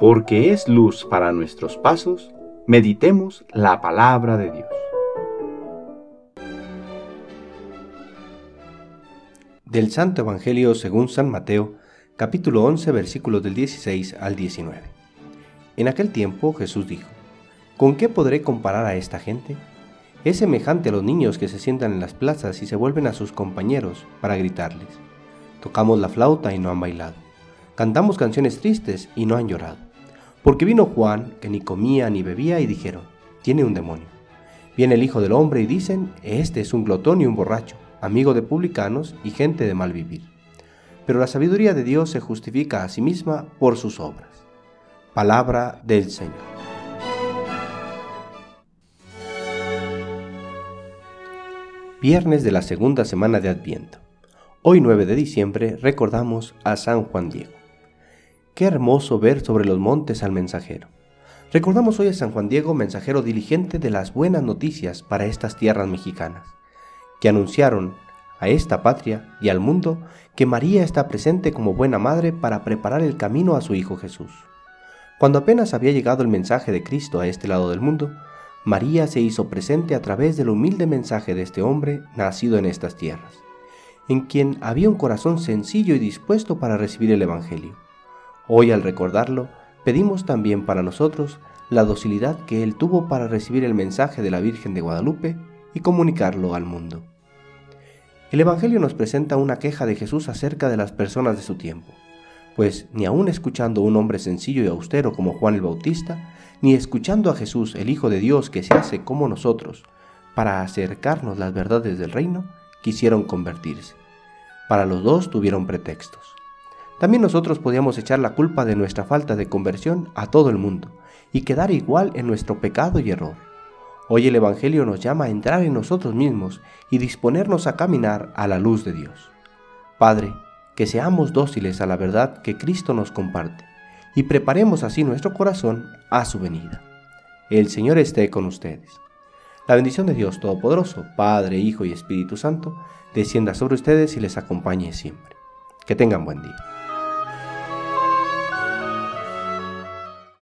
porque es luz para nuestros pasos, meditemos la palabra de Dios. Del Santo Evangelio según San Mateo, capítulo 11, versículos del 16 al 19. En aquel tiempo Jesús dijo, ¿Con qué podré comparar a esta gente? Es semejante a los niños que se sientan en las plazas y se vuelven a sus compañeros para gritarles. Tocamos la flauta y no han bailado. Cantamos canciones tristes y no han llorado. Porque vino Juan, que ni comía ni bebía, y dijeron, tiene un demonio. Viene el Hijo del Hombre y dicen, este es un glotón y un borracho, amigo de publicanos y gente de mal vivir. Pero la sabiduría de Dios se justifica a sí misma por sus obras. Palabra del Señor. Viernes de la segunda semana de Adviento. Hoy 9 de diciembre recordamos a San Juan Diego. Qué hermoso ver sobre los montes al mensajero. Recordamos hoy a San Juan Diego, mensajero diligente de las buenas noticias para estas tierras mexicanas, que anunciaron a esta patria y al mundo que María está presente como buena madre para preparar el camino a su Hijo Jesús. Cuando apenas había llegado el mensaje de Cristo a este lado del mundo, María se hizo presente a través del humilde mensaje de este hombre nacido en estas tierras, en quien había un corazón sencillo y dispuesto para recibir el Evangelio. Hoy al recordarlo, pedimos también para nosotros la docilidad que él tuvo para recibir el mensaje de la Virgen de Guadalupe y comunicarlo al mundo. El Evangelio nos presenta una queja de Jesús acerca de las personas de su tiempo, pues ni aun escuchando a un hombre sencillo y austero como Juan el Bautista, ni escuchando a Jesús, el Hijo de Dios, que se hace como nosotros, para acercarnos las verdades del reino, quisieron convertirse. Para los dos tuvieron pretextos. También nosotros podíamos echar la culpa de nuestra falta de conversión a todo el mundo y quedar igual en nuestro pecado y error. Hoy el Evangelio nos llama a entrar en nosotros mismos y disponernos a caminar a la luz de Dios. Padre, que seamos dóciles a la verdad que Cristo nos comparte y preparemos así nuestro corazón a su venida. El Señor esté con ustedes. La bendición de Dios Todopoderoso, Padre, Hijo y Espíritu Santo, descienda sobre ustedes y les acompañe siempre. Que tengan buen día.